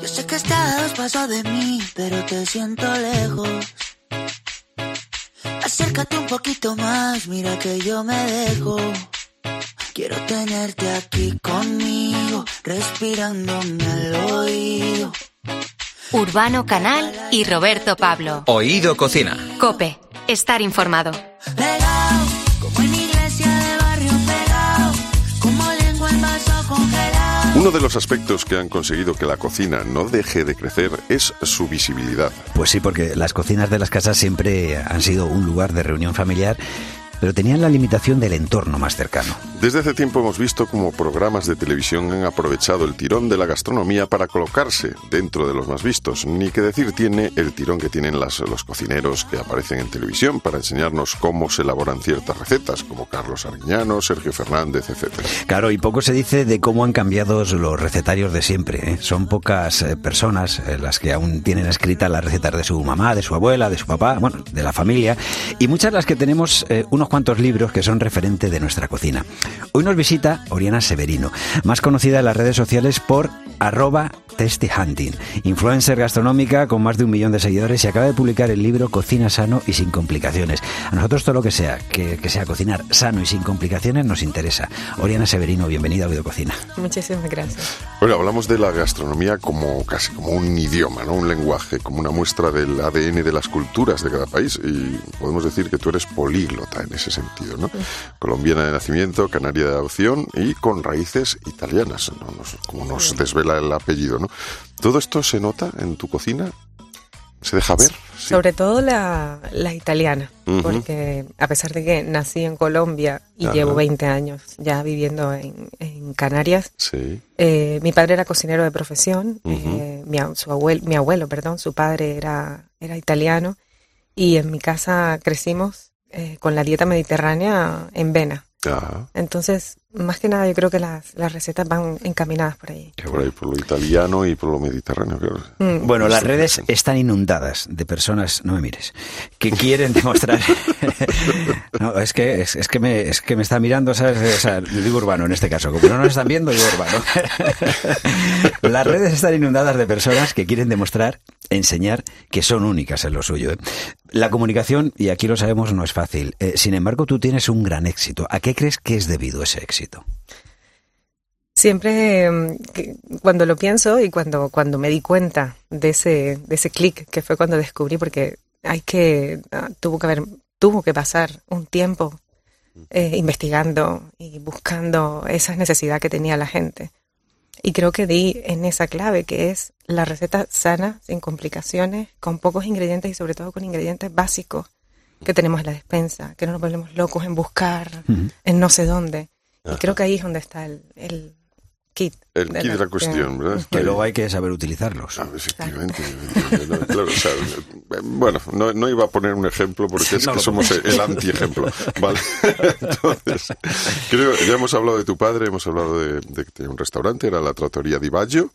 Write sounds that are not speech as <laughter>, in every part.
Yo sé que estás a dos pasos de mí, pero te siento lejos. Acércate un poquito más, mira que yo me dejo. Quiero tenerte aquí conmigo, respirándome al oído. Urbano Canal y Roberto Pablo. Oído Cocina. Cope, estar informado. Uno de los aspectos que han conseguido que la cocina no deje de crecer es su visibilidad. Pues sí, porque las cocinas de las casas siempre han sido un lugar de reunión familiar, pero tenían la limitación del entorno más cercano. Desde hace tiempo hemos visto cómo programas de televisión han aprovechado el tirón de la gastronomía para colocarse dentro de los más vistos. Ni que decir tiene el tirón que tienen las- los cocineros que aparecen en televisión para enseñarnos cómo se elaboran ciertas recetas, como Carlos Arguiñano, Sergio Fernández, etc. Claro, y poco se dice de cómo han cambiado los recetarios de siempre. ¿eh? Son pocas eh, personas eh, las que aún tienen escritas las recetas de su mamá, de su abuela, de su papá, bueno, de la familia, y muchas las que tenemos eh, unos cuantos libros que son referente de nuestra cocina. Hoy nos visita Oriana Severino, más conocida en las redes sociales por arroba Tasty Hunting, influencer gastronómica con más de un millón de seguidores y acaba de publicar el libro Cocina sano y sin complicaciones. A nosotros todo lo que sea, que, que sea cocinar sano y sin complicaciones nos interesa. Oriana Severino, bienvenida a Oído Cocina. Muchísimas gracias. Bueno, hablamos de la gastronomía como casi como un idioma, ¿no? Un lenguaje, como una muestra del ADN de las culturas de cada país y podemos decir que tú eres políglota en ese sentido, ¿no? Colombiana de nacimiento, canaria de adopción y con raíces italianas, ¿no? Nos- como nos desvela el apellido, ¿no? ¿Todo esto se nota en tu cocina? ¿Se deja ver? Sí. Sobre todo la, la italiana, porque a pesar de que nací en Colombia y Ajá. llevo 20 años ya viviendo en, en Canarias, Sí. eh, mi padre era cocinero de profesión, eh, mi, su abuelo, mi abuelo, perdón, su padre era, era italiano y en mi casa crecimos eh, con la dieta mediterránea en vena. Entonces, más que nada, yo creo que las, las recetas van encaminadas por ahí. por ahí, por lo italiano y por lo mediterráneo, claro. Mm. Bueno, las redes están inundadas de personas, no me mires, que quieren demostrar. <laughs> no, es que es, es que me es que me está mirando, ¿sabes? O sea, digo urbano en este caso, como no nos están viendo, digo urbano. <laughs> las redes están inundadas de personas que quieren demostrar, enseñar que son únicas en lo suyo. ¿eh? La comunicación, y aquí lo sabemos, no es fácil. Eh, sin embargo, tú tienes un gran éxito. ¿A qué crees que es debido ese éxito? Siempre mm, cuando lo pienso y cuando, cuando me di cuenta de ese, de ese clic que fue cuando descubrí, porque hay que, ah, tuvo que haber, tuvo que pasar un tiempo eh, investigando y buscando esa necesidad que tenía la gente. Y creo que di en esa clave que es la receta sana, sin complicaciones, con pocos ingredientes y sobre todo con ingredientes básicos que tenemos en la despensa, que no nos volvemos locos en buscar en no sé dónde. Y creo que ahí es donde está el, el kit. El kit de la cuestión, ¿verdad? Que luego hay que saber utilizarlos. Ah, efectivamente. No, claro, o sea, bueno, no, no iba a poner un ejemplo porque es No que somos el anti-ejemplo. Vale. <laughs> Entonces, creo, ya hemos hablado de tu padre, hemos hablado de, de que tenía un restaurante, era la Trattoria di Baggio.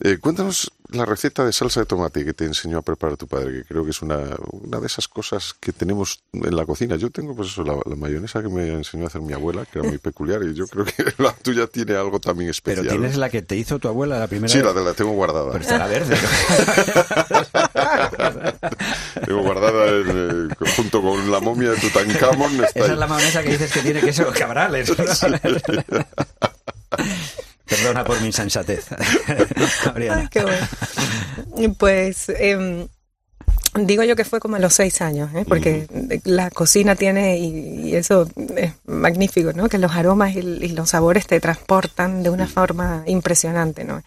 Eh, cuéntanos la receta de salsa de tomate que te enseñó a preparar tu padre, que creo que es una, una de esas cosas que tenemos en la cocina. Yo tengo, pues eso, la, la mayonesa que me enseñó a hacer mi abuela, que era muy peculiar, y yo creo que <laughs> la tuya tiene algo también Pero especial. tienes ¿no? la que te hizo tu abuela la primera Sí, vez. la, de la tengo guardada. Pero estará verde. <laughs> Tengo guardada en, eh, junto con la momia de Tutankamón. Está Esa ahí. es la mayonesa que dices que tiene queso cabrales. Por <laughs> mi insensatez. <laughs> Ay, qué bueno. Pues em, digo yo que fue como a los seis años, ¿eh? porque la cocina tiene, y, y eso es magnífico, ¿no? que los aromas y, y los sabores te transportan de una forma impresionante. ¿no?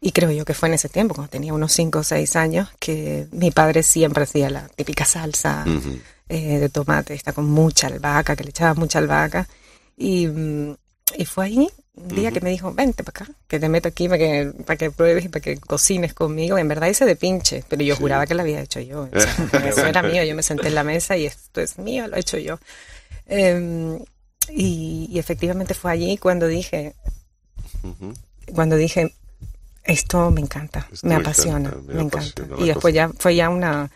Y creo yo que fue en ese tiempo, cuando tenía unos cinco o seis años, que mi padre siempre hacía la típica salsa eh, de tomate, está con mucha albahaca, que le echaba mucha albahaca. Y, mm, y fue ahí un día que me dijo, vente para acá, que te meto aquí para que, para que pruebes y para que cocines conmigo. En verdad hice de pinche, pero yo juraba que lo había hecho yo. O sea, <laughs> eso era mío, yo me senté en la mesa y esto es mío, lo he hecho yo. Em, y, y efectivamente fue allí cuando dije, cuando dije, esto me encanta, Esto me apasiona, encanta, me me encanta. Y después cosa. ya fue ya una,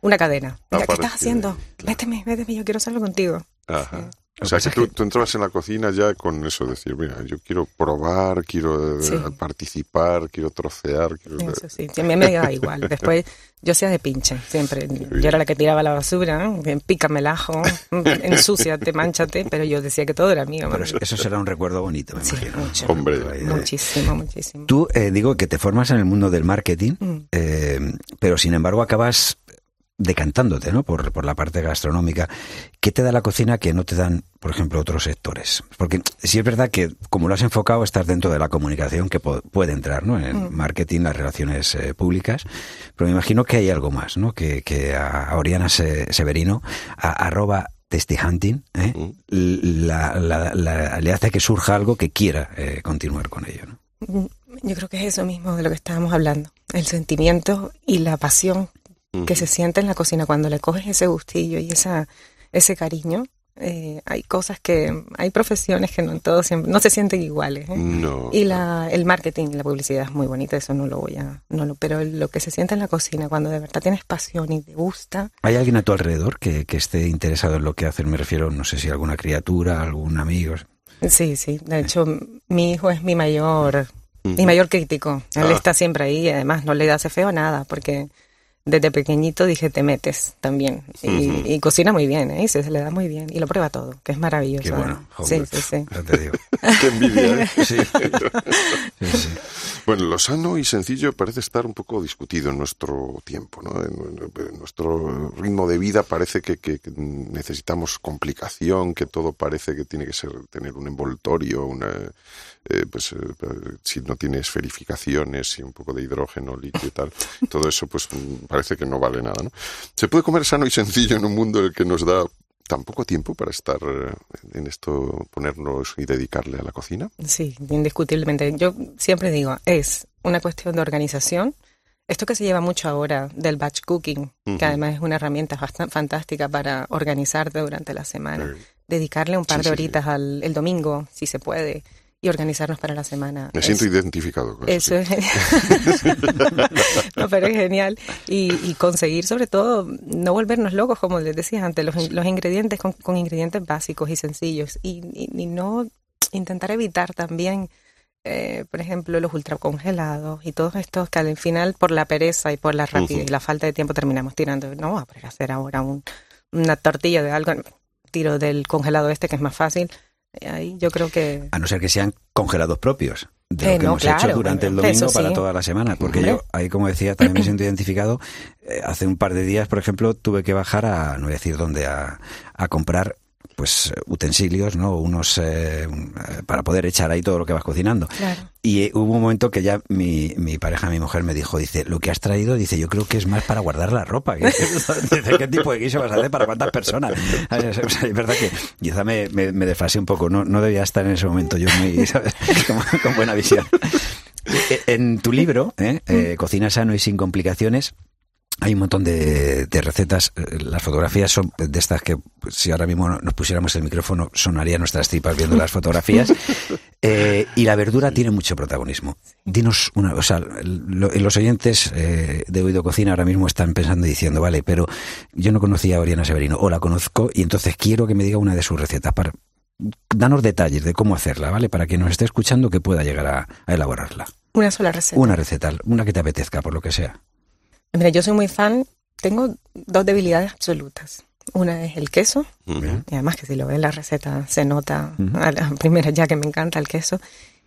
una cadena. Mira, ¿qué estás haciendo? Méteme, méteme, yo quiero hacerlo contigo. Ajá. O sea, que tú, tú, entrabas en la cocina ya con eso, decir, mira, yo quiero probar, quiero sí. participar, quiero trocear. Quiero... Eso sí, a mí me daba igual. Después yo hacía de pinche, siempre. Yo era la que tiraba la basura, pícame el ajo, ensúciate, manchate, pero yo decía que todo era mío. Pero eso, eso será un recuerdo bonito, me sí, imagino. Mucho, Hombre. Muchísimo, muchísimo. Tú, eh, digo, que te formas en el mundo del marketing, mm. eh, pero sin embargo acabas decantándote ¿no? por, por la parte gastronómica. ¿Qué te da la cocina que no te dan, por ejemplo, otros sectores? Porque sí es verdad que, como lo has enfocado, estás dentro de la comunicación que puede entrar ¿no? en el marketing, las relaciones eh, públicas, pero me imagino que hay algo más, ¿no? que, que a Oriana Severino, a, arroba testy-hunting, ¿eh? mm. la, la, la, le hace que surja algo que quiera eh, continuar con ello. ¿no? Yo creo que es eso mismo de lo que estábamos hablando, el sentimiento y la pasión que se siente en la cocina cuando le coges ese gustillo y esa ese cariño. Eh, hay cosas que hay profesiones que no en todo siempre no se sienten iguales ¿eh? no. y la el marketing y la publicidad es muy bonita eso no lo voy a no lo pero lo que se siente en la cocina cuando de verdad tienes pasión y te gusta hay alguien a tu alrededor que, que esté interesado en lo que haces me refiero no sé si alguna criatura algún amigo sí sí de hecho mi hijo es mi mayor uh -huh. mi mayor crítico él ah. está siempre ahí y además no le hace feo nada porque desde pequeñito dije, te metes también. Y, uh -huh. y cocina muy bien, ¿eh? Y se, se, le da muy bien. Y lo prueba todo, que es maravilloso. Qué bueno. Sí, sí, sí. Ya te digo. <laughs> Qué envidia, ¿eh? <laughs> Sí. sí, sí. Bueno, lo sano y sencillo parece estar un poco discutido en nuestro tiempo, ¿no? En, en nuestro ritmo de vida parece que, que, que, necesitamos complicación, que todo parece que tiene que ser tener un envoltorio, una eh, pues eh, si no tienes verificaciones y un poco de hidrógeno líquido y tal, <laughs> todo eso pues parece que no vale nada, ¿no? Se puede comer sano y sencillo en un mundo en el que nos da tan poco tiempo para estar eh, en esto, ponernos y dedicarle a la cocina? Sí, indiscutiblemente. Yo siempre digo, es una cuestión de organización. Esto que se lleva mucho ahora del batch cooking, uh -huh. que además es una herramienta bastante fantástica para organizarte durante la semana. Dedicarle un par sí, de horitas sí, sí. al el domingo, si se puede y organizarnos para la semana. Me siento identificado con eso. Eso es. <laughs> no, pero es genial. Y, y, conseguir, sobre todo, no volvernos locos, como les decía antes, los, los ingredientes con, con, ingredientes básicos y sencillos. Y, y, y no intentar evitar también, eh, por ejemplo, los ultracongelados y todos estos que al final, por la pereza y por la rapidez uh -huh. y la falta de tiempo, terminamos tirando. No, a hacer ahora un, una tortilla de algo. Tiro del congelado este, que es más fácil Ahí yo creo que... A no ser que sean congelados propios de lo eh, que no, hemos claro, hecho durante el domingo para toda la semana. Porque yo, ahí como decía, también me <clears throat> siento identificado. Eh, hace un par de días, por ejemplo, tuve que bajar a, no voy a decir dónde, a, a comprar pues utensilios, ¿no? Unos eh, para poder echar ahí todo lo que vas cocinando. Claro. Y hubo un momento que ya mi, mi pareja, mi mujer, me dijo, dice, lo que has traído, dice, yo creo que es más para guardar la ropa. <laughs> dice, ¿qué tipo de guiso vas a hacer para cuántas personas? <laughs> O sea, es verdad que quizá me, me, me desfasé un poco, no, no debía estar en ese momento yo muy, <laughs> ¿sabes? Con, con buena visión. En tu libro, ¿eh? Eh, Cocina sano y sin complicaciones, hay un montón de, de, recetas. Las fotografías son de estas que, si ahora mismo nos pusiéramos el micrófono, sonaría nuestras tripas viendo las fotografías. <laughs> Eh, y la verdura tiene mucho protagonismo. Dinos una, o sea, lo, los oyentes eh, de Oído Cocina ahora mismo están pensando y diciendo, vale, pero yo no conocía a Oriana Severino, o la conozco, y entonces quiero que me diga una de sus recetas. Para, danos detalles de cómo hacerla, ¿vale? Para que nos esté escuchando que pueda llegar a, a elaborarla. Una sola receta. Una receta, una que te apetezca, por lo que sea. Mira, yo soy muy fan, tengo dos debilidades absolutas. Una es el queso, uh -huh. y además que si lo ves en la receta se nota uh -huh. a la <laughs> primera ya que me encanta el queso,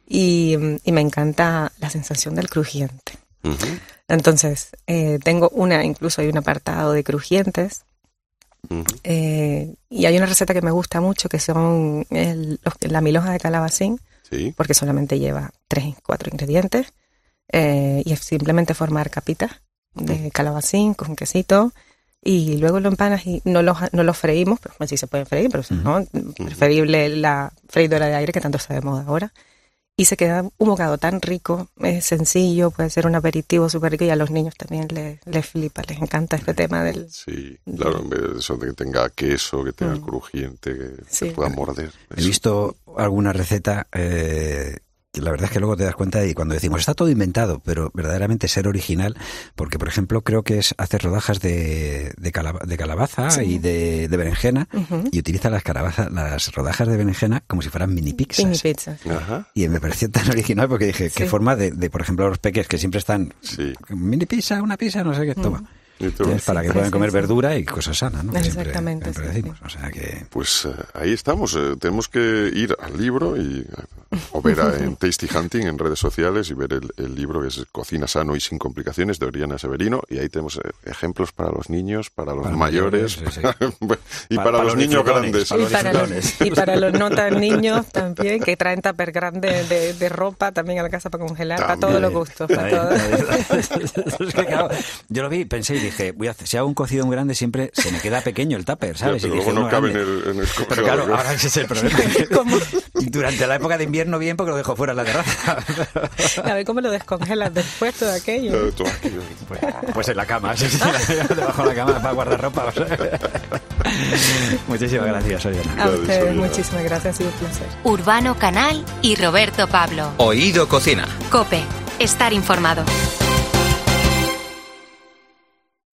y, y me encanta la sensación del crujiente. Uh -huh. Entonces, eh, tengo una, incluso hay un apartado de crujientes, eh, y hay una receta que me gusta mucho que son el, los, la milhoja de calabacín, ¿Sí? porque solamente lleva tres, cuatro ingredientes, eh, y es simplemente formar capitas de calabacín con quesito y luego lo empanas y no lo, no lo freímos, pero bueno, sí se puede freír, pero uh -huh. no, preferible la freidora de aire que tanto está de moda ahora. Y se queda un bocado tan rico, es sencillo, puede ser un aperitivo súper rico y a los niños también les, les flipa, les encanta este tema del... Sí, claro, en vez de eso de que tenga queso, que tenga -huh. crujiente, que sí. se pueda morder. He visto alguna receta eh, la verdad es que luego te das cuenta y cuando decimos está todo inventado, pero verdaderamente ser original, porque por ejemplo creo que es hacer rodajas de, de, de calabaza y de, de berenjena y utiliza las calabazas, las rodajas de berenjena como si fueran mini pizzas. Mini pizzas. Y me pareció tan original porque dije, qué forma de, de, por ejemplo, los peques que siempre están mini pizza, una pizza, no sé qué, toma para que puedan comer verdura y cosas sanas, ¿no? Exactamente. decimos. O sea que... Pues uh, ahí estamos. Eh, tenemos que ir al libro y, uh, o ver a, en <laughs> Tasty Hunting en redes sociales y ver el, el, libro que es Cocina sano y sin complicaciones de Oriana Severino. Y ahí tenemos eh, ejemplos para los niños, para los para mayores, mayores sí, sí. <laughs> y para, para, los, los niños grandes. Para y, para los, y, para los, no tan <laughs> niños también, que traen tupper grande de, de, ropa también a la casa para congelar, también. para todos los gustos. Para todo. es que, claro, yo lo vi, pensé y dije, voy a hacer, si hago un cocido muy grande siempre se me queda pequeño el tupper, ¿sabes? Ya, pero luego no cabe en el, en el Pero <laughs> claro, ahora ese es el problema. <laughs> y durante la época de invierno bien porque lo dejo fuera en la terraza. a ver cómo lo descongelas después todo aquello. Claro, todo pues, pues, en la cama, sí, sí, <laughs> debajo de la cama para guardar ropa. muchísimas gracias, Oriana. A ustedes, muchísimas gracias, y un placer. Urbano Canal y Roberto Pablo. Oído Cocina. Cope, estar informado.